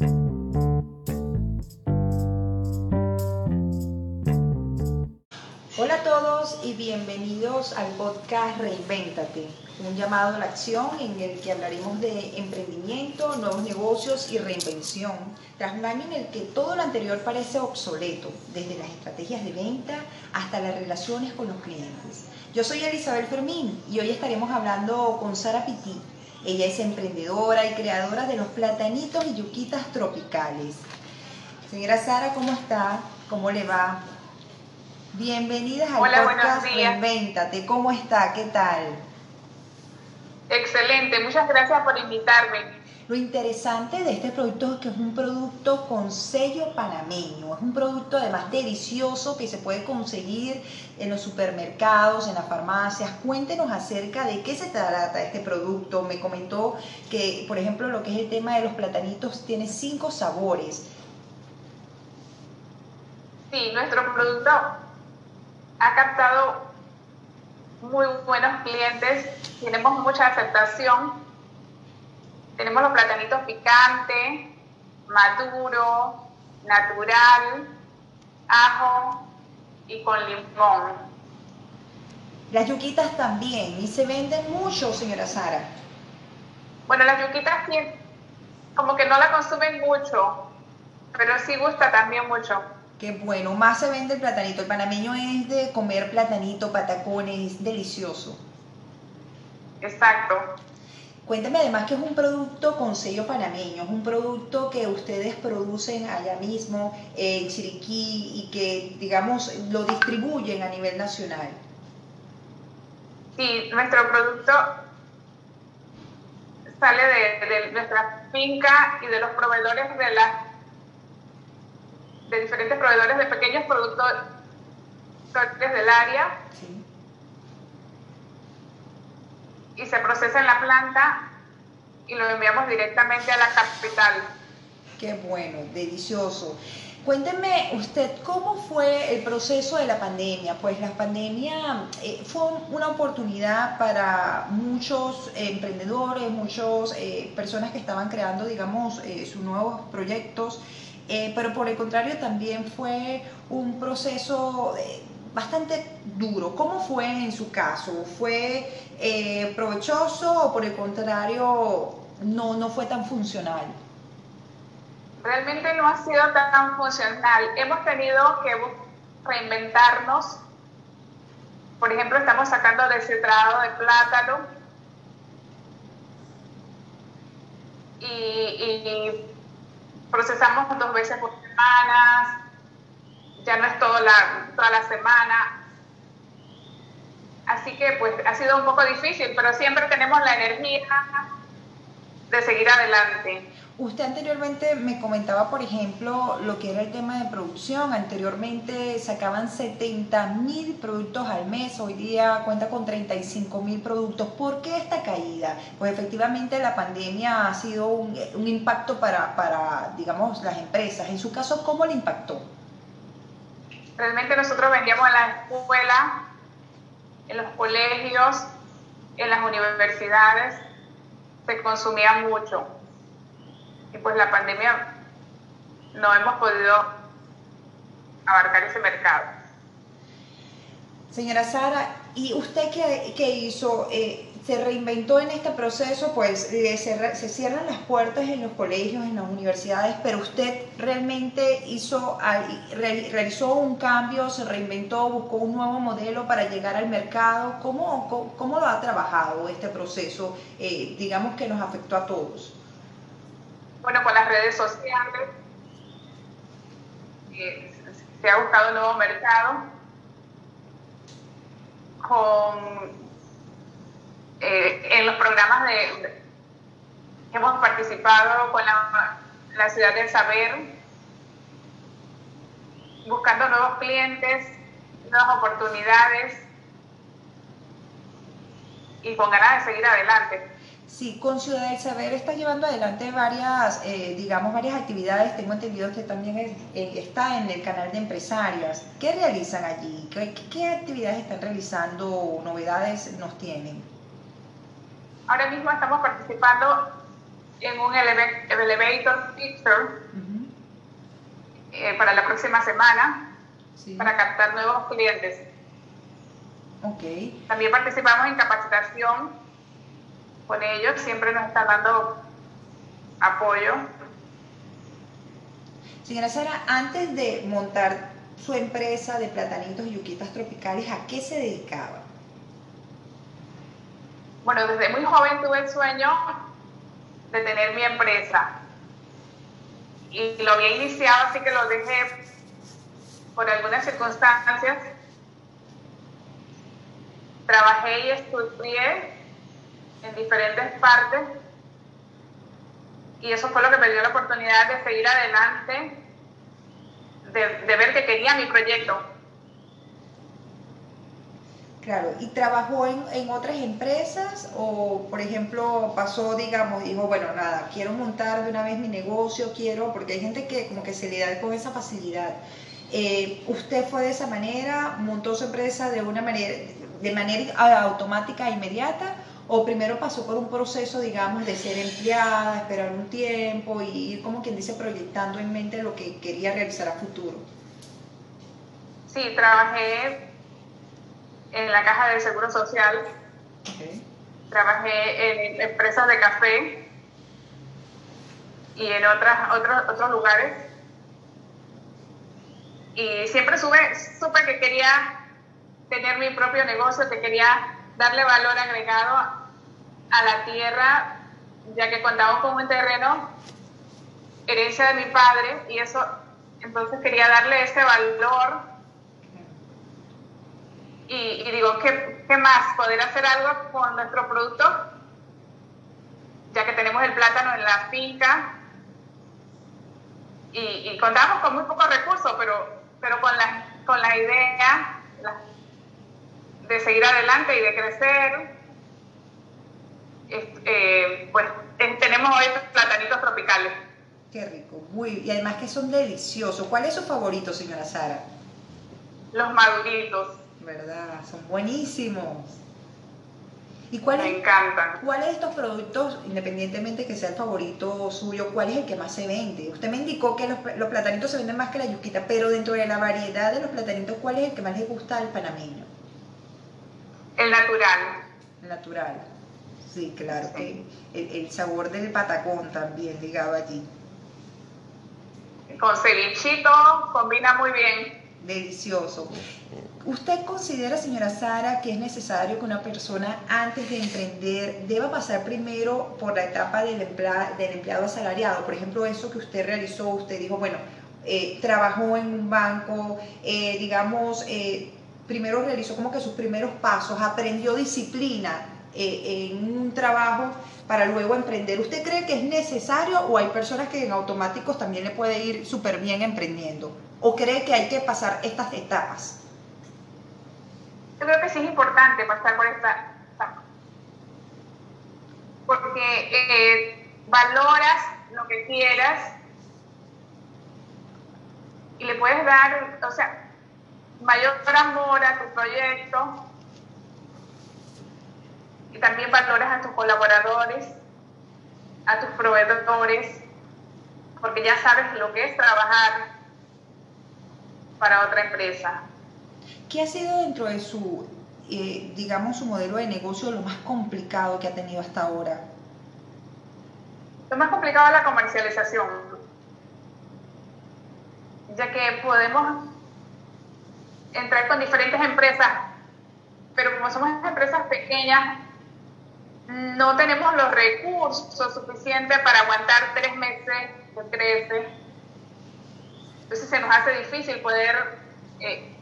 Hola a todos y bienvenidos al podcast Reinvéntate, un llamado a la acción en el que hablaremos de emprendimiento, nuevos negocios y reinvención, tras un año en el que todo lo anterior parece obsoleto, desde las estrategias de venta hasta las relaciones con los clientes. Yo soy Elizabeth Fermín y hoy estaremos hablando con Sara Pití. Ella es emprendedora y creadora de los platanitos y yuquitas tropicales. Señora Sara, ¿cómo está? ¿Cómo le va? Bienvenidas al Hola, podcast. Reinvéntate. ¿Cómo está? ¿Qué tal? Excelente, muchas gracias por invitarme. Lo interesante de este producto es que es un producto con sello panameño. Es un producto además delicioso que se puede conseguir en los supermercados, en las farmacias. Cuéntenos acerca de qué se trata este producto. Me comentó que, por ejemplo, lo que es el tema de los platanitos tiene cinco sabores. Sí, nuestro producto ha captado muy buenos clientes, tenemos mucha aceptación. Tenemos los platanitos picantes, maduro, natural, ajo y con limón. Las yuquitas también. Y se venden mucho, señora Sara. Bueno, las yuquitas como que no la consumen mucho, pero sí gusta también mucho. Qué bueno, más se vende el platanito. El panameño es de comer platanito, patacones, es delicioso. Exacto. Cuéntame además que es un producto con sello panameño, es un producto que ustedes producen allá mismo en Chiriquí y que, digamos, lo distribuyen a nivel nacional. Sí, nuestro producto sale de, de nuestra finca y de los proveedores de las de diferentes proveedores de pequeños productores del área ¿sí? Y se procesa en la planta y lo enviamos directamente a la capital. Qué bueno, delicioso. Cuénteme usted cómo fue el proceso de la pandemia. Pues la pandemia eh, fue una oportunidad para muchos emprendedores, muchas personas que estaban creando, digamos, eh, sus nuevos proyectos, eh, pero por el contrario también fue un proceso eh, bastante duro. ¿Cómo fue en su caso? ¿Fue eh, provechoso o por el contrario no, no fue tan funcional? Realmente no ha sido tan funcional. Hemos tenido que reinventarnos. Por ejemplo, estamos sacando deshidrado de plátano y, y procesamos dos veces por semana. Ya no es toda la, toda la semana. Así que pues ha sido un poco difícil, pero siempre tenemos la energía de seguir adelante. Usted anteriormente me comentaba, por ejemplo, lo que era el tema de producción. Anteriormente sacaban 70 mil productos al mes, hoy día cuenta con 35 mil productos. ¿Por qué esta caída? Pues efectivamente la pandemia ha sido un, un impacto para, para, digamos, las empresas. En su caso, ¿cómo le impactó? Realmente nosotros vendíamos en las escuelas, en los colegios, en las universidades, se consumía mucho y pues la pandemia no hemos podido abarcar ese mercado. Señora Sara, ¿y usted qué, hizo? Eh, se reinventó en este proceso, pues le cerra- se cierran las puertas en los colegios, en las universidades, pero usted realmente hizo, re- realizó un cambio, se reinventó, buscó un nuevo modelo para llegar al mercado. ¿Cómo, cómo, cómo lo ha trabajado este proceso, eh, digamos que nos afectó a todos? Bueno, con las redes sociales eh, se ha buscado un nuevo mercado con eh, en los programas de, de- hemos participado con la, ciudad del saber buscando nuevos clientes nuevas oportunidades y con ganas de seguir adelante Sí, con Ciudad del Saber está llevando adelante varias, eh, digamos, varias actividades. Tengo entendido que también es- eh, está en el canal de empresarias. ¿Qué realizan allí? ¿Qué, qué actividades están realizando? ¿Novedades nos tienen? Ahora mismo estamos participando en un elevator picture eh, para la próxima semana para captar nuevos clientes. Okay. También participamos en capacitación con ellos, siempre nos están dando apoyo. Señora Sara, antes de montar su empresa de platanitos y yuquitas tropicales, ¿a qué se dedicaba? Bueno, desde muy joven tuve el sueño de tener mi empresa. Y lo había iniciado, así que lo dejé por algunas circunstancias. Trabajé y estudié en diferentes partes y eso fue lo que me dio la oportunidad de seguir adelante, de, ver que quería mi proyecto. Claro, ¿y trabajó en, en, otras empresas o, por ejemplo, pasó, digamos, dijo, bueno, nada, quiero montar de una vez mi negocio, quiero, porque hay gente que como que se le da con esa facilidad. Eh, ¿Usted fue de esa manera, montó su empresa de una manera, de manera automática e inmediata o primero pasó por un proceso, digamos, de ser empleada, esperar un tiempo y ir, como quien dice, proyectando en mente lo que quería realizar a futuro? Sí, trabajé en la caja de seguro social, trabajé en empresas de café y en otras, otros, otros lugares. Y siempre supe, supe que quería tener mi propio negocio, que quería darle valor agregado a la tierra, ya que contamos con un terreno, herencia de mi padre, y eso, entonces quería darle ese valor. Y, digo, ¿qué, ¿qué, más? Poder hacer algo con nuestro producto, ya que tenemos el plátano en la finca y, contamos con muy pocos recursos, pero, pero con, la, con la idea de seguir adelante y de crecer eh, pues tenemos hoy platanitos tropicales. Qué rico, muy, y además que son deliciosos. ¿Cuál es su favorito, señora Sara? Los maduritos. ¿Verdad? Son buenísimos. ¿Y cuál Me encantan. ¿Cuál de estos productos, independientemente que sea el favorito suyo, cuál es el que más se vende? Usted me indicó que los, los, platanitos se venden más que la yuquita, pero dentro de la variedad de los platanitos, ¿cuál es el que más le gusta al panameño? El natural. El natural. Sí, claro, que el, sabor del patacón también ligado allí. Con cevichito combina muy bien. Delicioso. ¿Usted considera, señora Sara, que es necesario que una persona antes de emprender deba pasar primero por la etapa del, del empleado asalariado? Por ejemplo, eso que usted realizó, usted dijo, bueno, eh, trabajó en un banco, eh, digamos, eh, primero realizó como que sus primeros pasos, aprendió disciplina, en un trabajo para luego emprender. ¿Usted cree que es necesario o hay personas que en automáticos también le puede ir súper bien emprendiendo? ¿O cree que hay que pasar estas etapas? Yo creo que sí es importante pasar por esta etapa. Porque eh, valoras lo que quieras y le puedes dar, o sea, mayor amor a tu proyecto y también valoras a tus colaboradores, a tus proveedores, porque ya sabes lo que es trabajar para otra empresa. ¿Qué ha sido dentro de su, eh, digamos, su modelo de negocio lo más complicado que ha tenido hasta ahora? Lo más complicado es la comercialización, ya que podemos entrar con diferentes empresas, pero como somos empresas pequeñas, no tenemos los recursos suficientes para aguantar tres meses de crece. Entonces se nos hace difícil poder eh,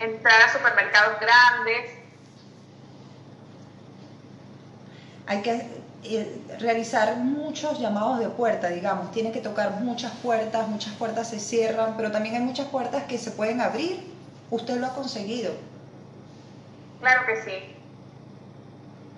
entrar a supermercados grandes. Hay que eh, realizar muchos llamados de puerta, digamos. Tiene que tocar muchas puertas, muchas puertas se cierran, pero también hay muchas puertas que se pueden abrir. Usted lo ha conseguido. Claro que sí.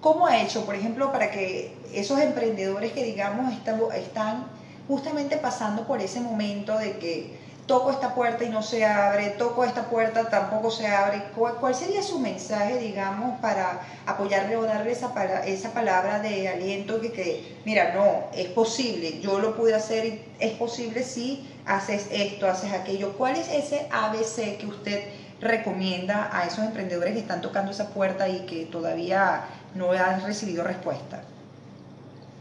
¿Cómo ha hecho, por ejemplo, para que esos emprendedores que, digamos, están, están justamente pasando por ese momento de que toco esta puerta y no se abre, toco esta puerta, tampoco se abre. ¿Cuál, sería su mensaje, digamos, para apoyarle o darle esa, esa palabra de aliento que, que, mira, no, es posible, yo lo pude hacer, es posible si haces esto, haces aquello? ¿Cuál es ese ABC que usted recomienda a esos emprendedores que están tocando esa puerta y que todavía no han recibido respuesta?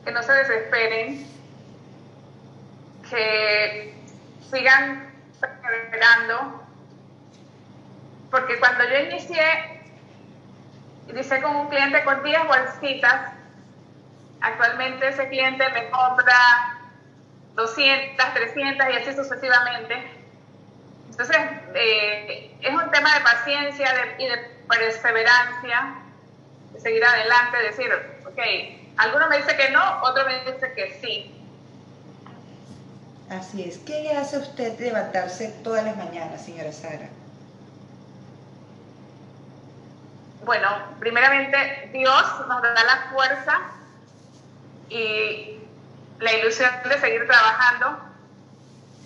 Que no se desesperen, que sigan perseverando, porque cuando yo inicié, inicié con un cliente con 10 bolsitas, actualmente ese cliente me compra 200, 300 y así sucesivamente. Entonces, eh, es un tema de paciencia y de perseverancia, de seguir adelante, de decir, ok, alguno me dice que no, otro me dice que sí. Así es. ¿Qué le hace a usted levantarse todas las mañanas, señora Sara? Bueno, primeramente Dios nos da la fuerza y la ilusión de seguir trabajando.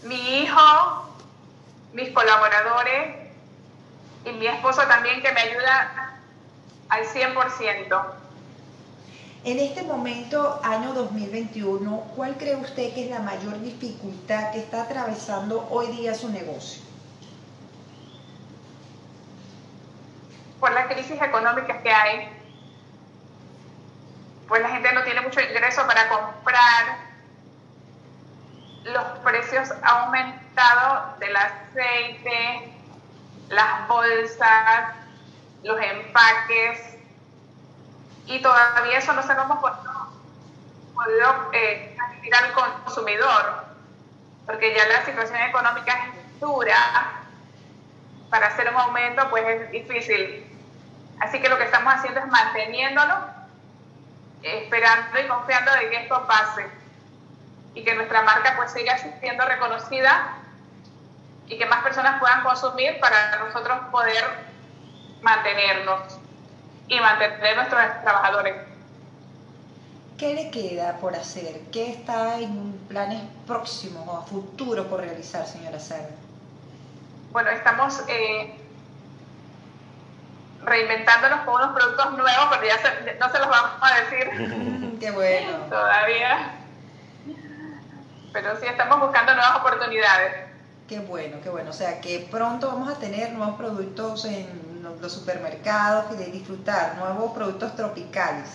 Mi hijo, mis colaboradores y mi esposo también que me ayuda al 100%. En este momento, año 2021, ¿cuál cree usted que es la mayor dificultad que está atravesando hoy día su negocio? Por las crisis económicas que hay, pues la gente no tiene mucho ingreso para comprar, los precios han aumentado del aceite, las bolsas, los empaques, y todavía eso no se lo hemos podido eh, transmitir al consumidor, porque ya la situación económica es dura, para hacer un aumento pues es difícil. Así que lo que estamos haciendo es manteniéndolo, esperando y confiando de que esto pase y que nuestra marca pues siga siendo reconocida y que más personas puedan consumir para nosotros poder mantenernos y mantener nuestros trabajadores. ¿Qué le queda por hacer? ¿Qué está en planes próximos o a futuro por realizar, señora Sara? Bueno, estamos eh, reinventándonos con unos productos nuevos, pero ya no se los vamos a decir. Qué bueno. Todavía. Pero sí estamos buscando nuevas oportunidades. Qué bueno, qué bueno. O sea, que pronto vamos a tener nuevos productos en los supermercados y de disfrutar nuevos productos tropicales.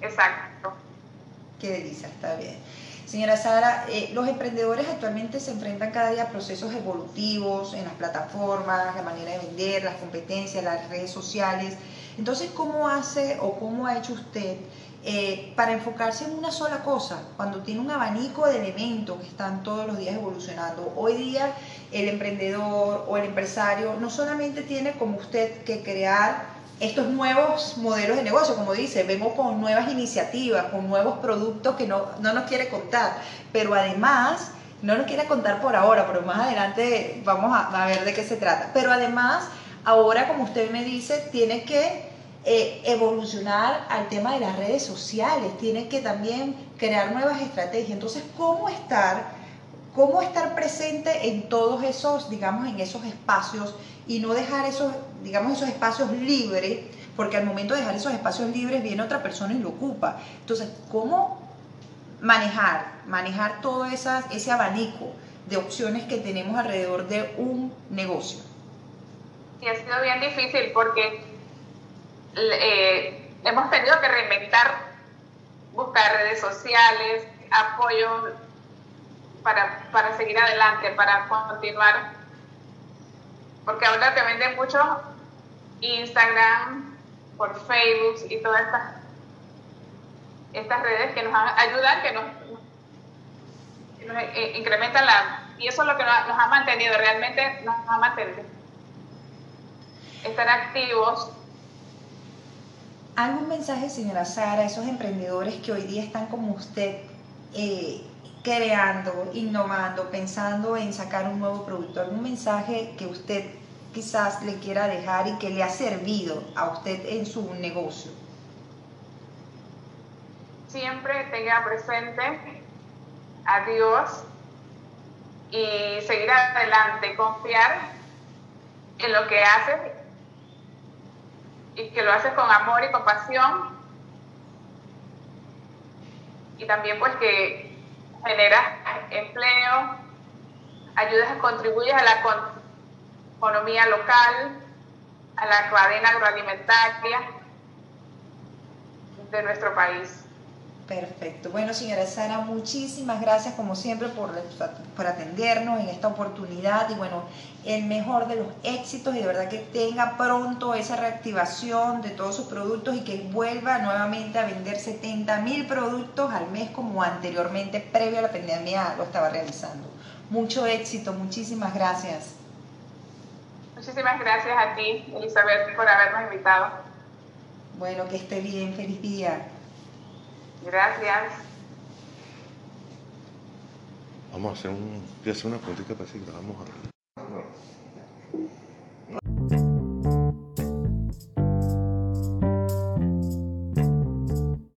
Exacto. Qué delicia, está bien. Señora Sara, eh, los emprendedores actualmente se enfrentan cada día a procesos evolutivos en las plataformas, la manera de vender, las competencias, las redes sociales. Entonces, ¿cómo hace o cómo ha hecho usted eh, para enfocarse en una sola cosa, cuando tiene un abanico de elementos que están todos los días evolucionando. Hoy día el emprendedor o el empresario no solamente tiene como usted que crear estos nuevos modelos de negocio, como dice, vemos con nuevas iniciativas, con nuevos productos que no, no nos quiere contar, pero además, no nos quiere contar por ahora, pero más adelante vamos a, a ver de qué se trata, pero además, ahora como usted me dice, tiene que eh, evolucionar al tema de las redes sociales, tiene que también crear nuevas estrategias. Entonces, ¿cómo estar, cómo estar presente en todos esos, digamos, en esos espacios y no dejar esos, digamos, esos espacios libres? Porque al momento de dejar esos espacios libres viene otra persona y lo ocupa. Entonces, ¿cómo manejar, manejar todo ese abanico de opciones que tenemos alrededor de un negocio? Y ha sido bien difícil porque eh, hemos tenido que reinventar, buscar redes sociales, apoyo para, para seguir adelante, para continuar. Porque ahora te venden mucho Instagram, por Facebook y todas estas, estas redes que nos ayudan, que nos, eh, incrementan la... Y eso es lo que nos, nos ha mantenido, realmente nos ha mantenido. Estar activos ¿Algún mensaje, señora Sara, a esos emprendedores que hoy día están como usted, eh, creando, innovando, pensando en sacar un nuevo producto? ¿Algún mensaje que usted quizás le quiera dejar y que le ha servido a usted en su negocio? Siempre tenga presente a Dios y seguir adelante, confiar en lo que haces y que lo haces con amor y compasión y también pues que generas empleo, ayudas, contribuyes a la economía local, a la cadena agroalimentaria de nuestro país. Perfecto. Bueno, señora Sara, muchísimas gracias como siempre por, por atendernos en esta oportunidad y bueno, el mejor de los éxitos y de verdad que tenga pronto esa reactivación de todos sus productos y que vuelva nuevamente a vender 70 mil productos al mes como anteriormente, previo a la pandemia, lo estaba realizando. Mucho éxito, muchísimas gracias. Muchísimas gracias a ti, Elizabeth, por habernos invitado. Bueno, que esté bien, feliz día. Gracias. Vamos a hacer un. Voy a hacer una preguntita para a ver.